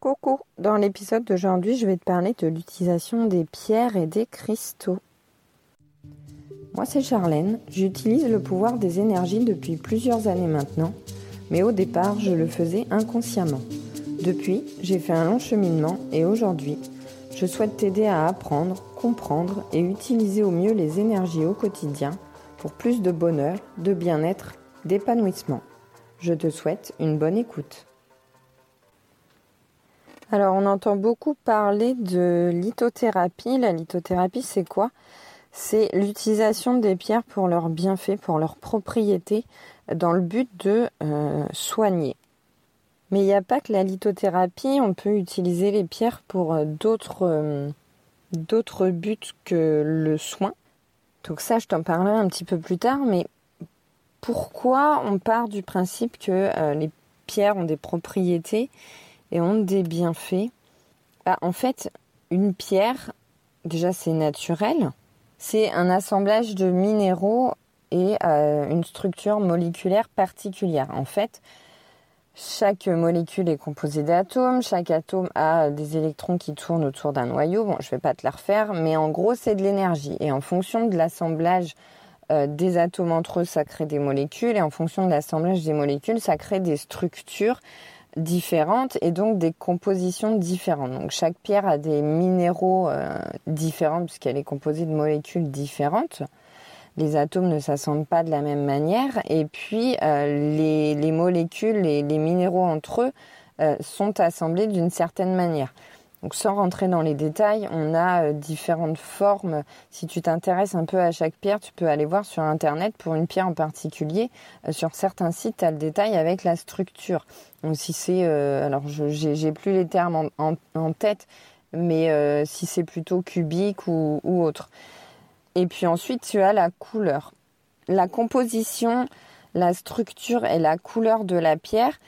Coucou, dans l'épisode d'aujourd'hui, je vais te parler de l'utilisation des pierres et des cristaux. Moi, c'est Charlène. J'utilise le pouvoir des énergies depuis plusieurs années maintenant, mais au départ, je le faisais inconsciemment. Depuis, j'ai fait un long cheminement et aujourd'hui, je souhaite t'aider à apprendre, comprendre et utiliser au mieux les énergies au quotidien pour plus de bonheur, de bien-être, d'épanouissement. Je te souhaite une bonne écoute. Alors, on entend beaucoup parler de lithothérapie. La lithothérapie, c'est quoi? C'est l'utilisation des pierres pour leurs bienfaits, pour leurs propriétés, dans le but de euh, soigner. Mais il n'y a pas que la lithothérapie, on peut utiliser les pierres pour euh, d'autres euh, d'autres buts que le soin. Donc ça, je t'en parlerai un petit peu plus tard, mais pourquoi on part du principe que les pierres ont des propriétés et ont des bienfaits. Bah, en fait, une pierre, déjà c'est naturel, c'est un assemblage de minéraux et euh, une structure moléculaire particulière. En fait, chaque molécule est composée d'atomes, chaque atome a des électrons qui tournent autour d'un noyau. Bon, je ne vais pas te la refaire, mais en gros, c'est de l'énergie. Et en fonction de l'assemblage euh, des atomes entre eux, ça crée des molécules, et en fonction de l'assemblage des molécules, ça crée des structures différentes et donc des compositions différentes. Donc chaque pierre a des minéraux euh, différents puisqu'elle est composée de molécules différentes. Les atomes ne s'assemblent pas de la même manière et puis euh, les, molécules et les minéraux entre eux euh, sont assemblés d'une certaine manière. Donc sans rentrer dans les détails, on a euh, différentes formes. Si tu t'intéresses un peu à chaque pierre, tu peux aller voir sur internet pour une pierre en particulier. Euh, sur certains sites, tu as le détail avec la structure. Donc si c'est euh, alors j'ai plus les termes en, tête, mais si c'est plutôt cubique ou autre. Et puis ensuite, tu as la couleur. La composition, la structure et la couleur de la pierre,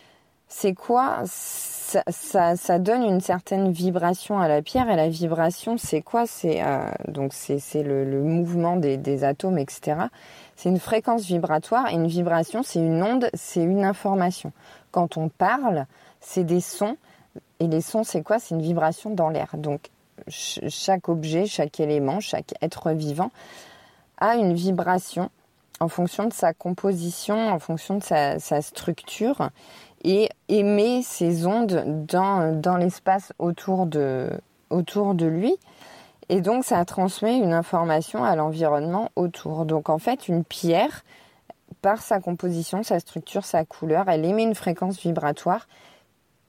c'est quoi? Ça, donne une certaine vibration à la pierre et la vibration c'est quoi? C'est euh, le, mouvement des, atomes etc. C'est une fréquence vibratoire et une vibration c'est une onde, c'est une information. Quand on parle, c'est des sons et les sons c'est quoi? C'est une vibration dans l'air. Donc chaque objet, chaque élément, chaque être vivant a une vibration en fonction de sa composition, en fonction de sa structure et émet ces ondes dans, dans l'espace autour de, autour de lui. Et donc ça transmet une information à l'environnement autour. Donc en fait, une pierre, par sa composition, sa structure, sa couleur, elle émet une fréquence vibratoire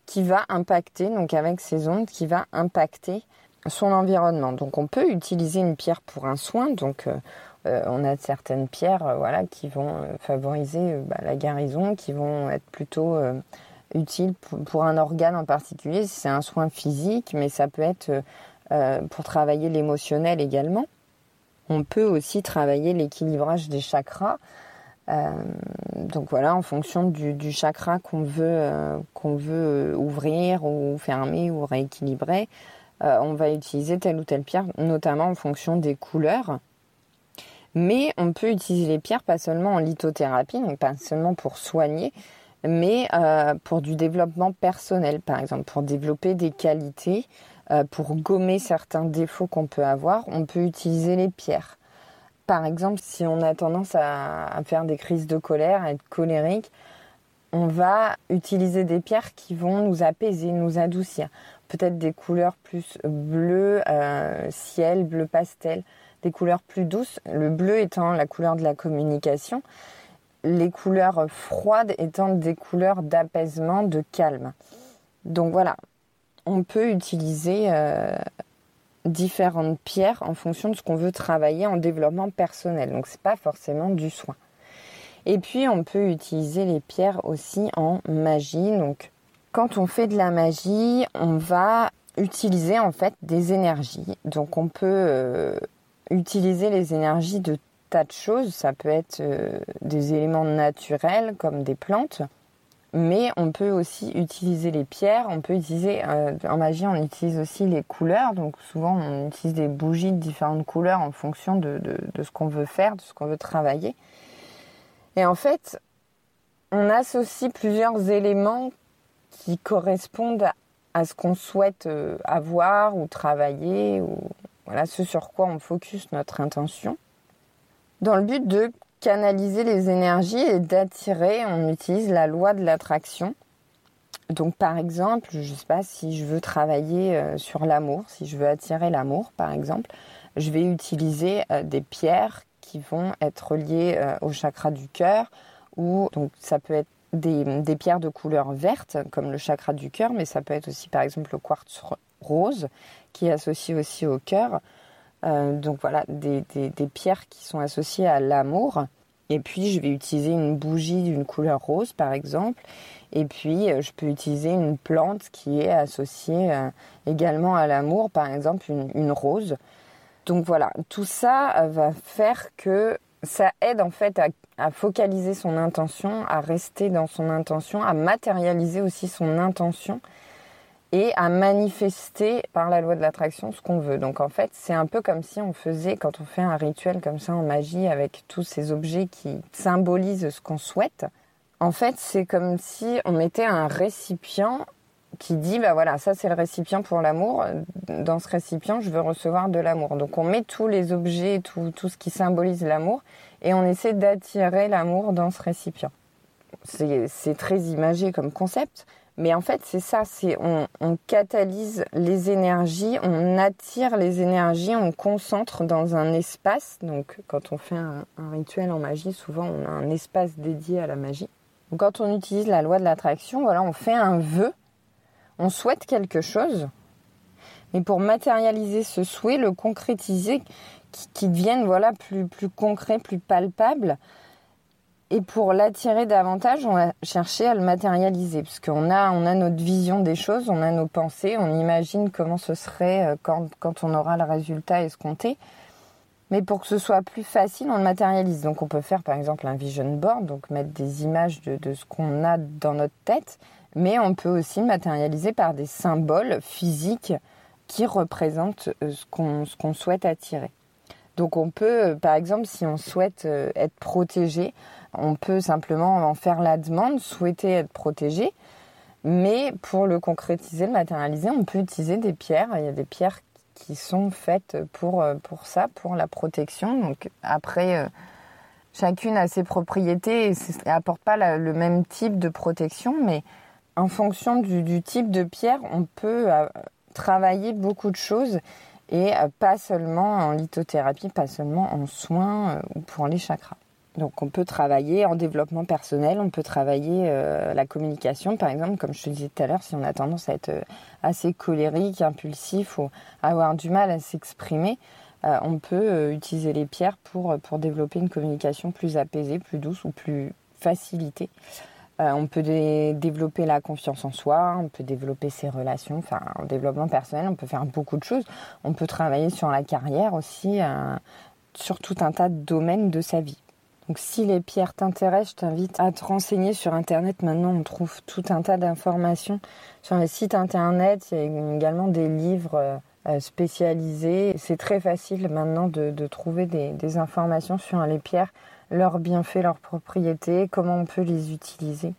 qui va impacter, donc avec ces ondes, qui va impacter son environnement. Donc on peut utiliser une pierre pour un soin, donc euh, on a certaines pierres euh, voilà, qui vont euh, favoriser bah, la guérison, qui vont être plutôt utiles pour, un organe en particulier. C'est un soin physique, mais ça peut être pour travailler l'émotionnel également. On peut aussi travailler l'équilibrage des chakras. donc voilà, en fonction du, chakra qu'on veut, qu'on veut ouvrir ou fermer ou rééquilibrer, on va utiliser telle ou telle pierre, notamment en fonction des couleurs. Mais on peut utiliser les pierres pas seulement en lithothérapie, donc pas seulement pour soigner, mais euh, pour du développement personnel, par exemple, pour développer des qualités, euh, pour gommer certains défauts qu'on peut avoir, on peut utiliser les pierres. Par exemple, si on a tendance à, faire des crises de colère, à être colérique, on va utiliser des pierres qui vont nous apaiser, nous adoucir. Peut-être des couleurs plus bleu, euh, ciel, bleu pastel des couleurs plus douces, le bleu étant la couleur de la communication, les couleurs froides étant des couleurs d'apaisement, de calme. Donc voilà, on peut utiliser euh, différentes pierres en fonction de ce qu'on veut travailler en développement personnel. Donc c'est pas forcément du soin. Et puis on peut utiliser les pierres aussi en magie. Donc quand on fait de la magie, on va utiliser en fait des énergies. Donc on peut euh, utiliser les énergies de tas de choses. Ça peut être euh, des éléments naturels comme des plantes, mais on peut aussi utiliser les pierres. On peut utiliser euh, en magie, on utilise aussi les couleurs. Donc souvent, on utilise des bougies de différentes couleurs en fonction de, de ce qu'on veut faire, de ce qu'on veut travailler. Et en fait, on associe plusieurs éléments qui correspondent à ce qu'on souhaite euh, avoir ou travailler, ou voilà ce sur quoi on focus notre intention, dans le but de canaliser les énergies et d'attirer, on utilise la loi de l'attraction. Donc par exemple, je ne sais pas si je veux travailler euh, sur l'amour, si je veux attirer l'amour par exemple, je vais utiliser euh, des pierres qui vont être liées au chakra du cœur ou donc ça peut être des, pierres de couleur verte, comme le chakra du cœur, mais ça peut être aussi par exemple le quartz rose, qui est associé aussi au cœur. Euh, donc voilà, des, pierres qui sont associées à l'amour. Et puis je vais utiliser une bougie d'une couleur rose par exemple. Et puis euh, je peux utiliser une plante qui est associée euh, également à l'amour, par exemple une, une, rose. Donc voilà, tout ça va faire que ça aide en fait à, focaliser son intention, à rester dans son intention, à matérialiser aussi son intention et à manifester par la loi de l'attraction ce qu'on veut. Donc en fait, c'est un peu comme si on faisait, quand on fait un rituel comme ça en magie avec tous ces objets qui symbolisent ce qu'on souhaite, en fait, c'est comme si on mettait un récipient qui dit bah voilà ça c'est le récipient pour l'amour. Dans ce récipient je veux recevoir de l'amour. Donc on met tous les objets tout, tout ce qui symbolise l'amour et on essaie d'attirer l'amour dans ce récipient. C'est très imagé comme concept mais en fait c'est ça c'est on, catalyse les énergies on attire les énergies on concentre dans un espace. Donc quand on fait un, rituel en magie souvent on a un espace dédié à la magie. Quand on utilise la loi de l'attraction voilà on fait un vœu. On souhaite quelque chose, mais pour matérialiser ce souhait, le concrétiser, qui, devienne voilà plus, plus concret, plus palpable, et pour l'attirer davantage, on va chercher à le matérialiser, parce qu'on a, on a notre vision des choses, on a nos pensées, on imagine comment ce serait euh, quand, quand on aura le résultat escompté. Mais pour que ce soit plus facile, on le matérialise. Donc on peut faire par exemple un vision board, donc mettre des images de, de ce qu'on a dans notre tête, mais on peut aussi le matérialiser par des symboles physiques qui représentent euh, ce qu'on souhaite attirer. Donc on peut, euh, par exemple, si on souhaite être protégé, on peut simplement en faire la demande, souhaiter être protégé, mais pour le concrétiser, le matérialiser, on peut utiliser des pierres. Il y a des pierres qui sont faites pour, pour ça, pour la protection. Donc après, chacune a ses propriétés et n'apporte pas le même type de protection, mais en fonction du, type de pierre, on peut euh, travailler beaucoup de choses et euh, pas seulement en lithothérapie, pas seulement en soins euh, ou pour les chakras. Donc on peut travailler en développement personnel, on peut travailler la communication par exemple, comme je te disais tout à l'heure, si on a tendance à être assez colérique, impulsif ou avoir du mal à s'exprimer, on peut utiliser les pierres pour, pour développer une communication plus apaisée, plus douce ou plus facilitée. Euh, on peut développer la confiance en soi, on peut développer ses relations, enfin, en développement personnel, on peut faire beaucoup de choses. On peut travailler sur la carrière aussi, euh, sur tout un tas de domaines de sa vie. Donc si les pierres t'intéressent, je t'invite à te renseigner sur Internet. Maintenant, on trouve tout un tas d'informations sur les sites Internet. Il y a également des livres euh, spécialisés. C'est très facile maintenant de, trouver des informations sur les pierres leurs bienfaits, leurs propriétés, comment on peut les utiliser.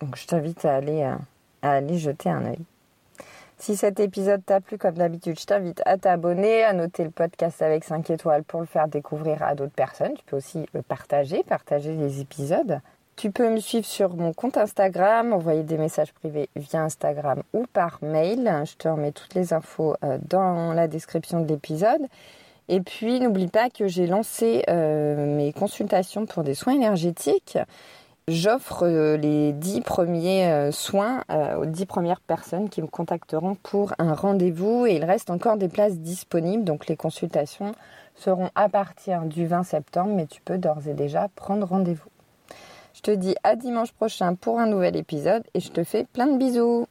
Donc je t'invite à aller, euh, à, aller jeter un œil. Si cet épisode t'a plu, comme d'habitude, je t'invite à t'abonner, à noter le podcast avec 5 étoiles pour le faire découvrir à d'autres personnes. Tu peux aussi le partager, partager les épisodes. Tu peux me suivre sur mon compte Instagram, envoyer des messages privés via Instagram ou par mail. Je te remets toutes les infos euh, dans la description de l'épisode. Et puis, n'oublie pas que j'ai lancé euh, mes consultations pour des soins énergétiques. J'offre euh, les 10 premiers euh, soins aux 10 premières personnes qui me contacteront pour un rendez-vous et il reste encore des places disponibles. Donc les consultations seront à partir du 20 septembre, mais tu peux d'ores et déjà prendre rendez-vous. Je te dis à dimanche prochain pour un nouvel épisode et je te fais plein de bisous.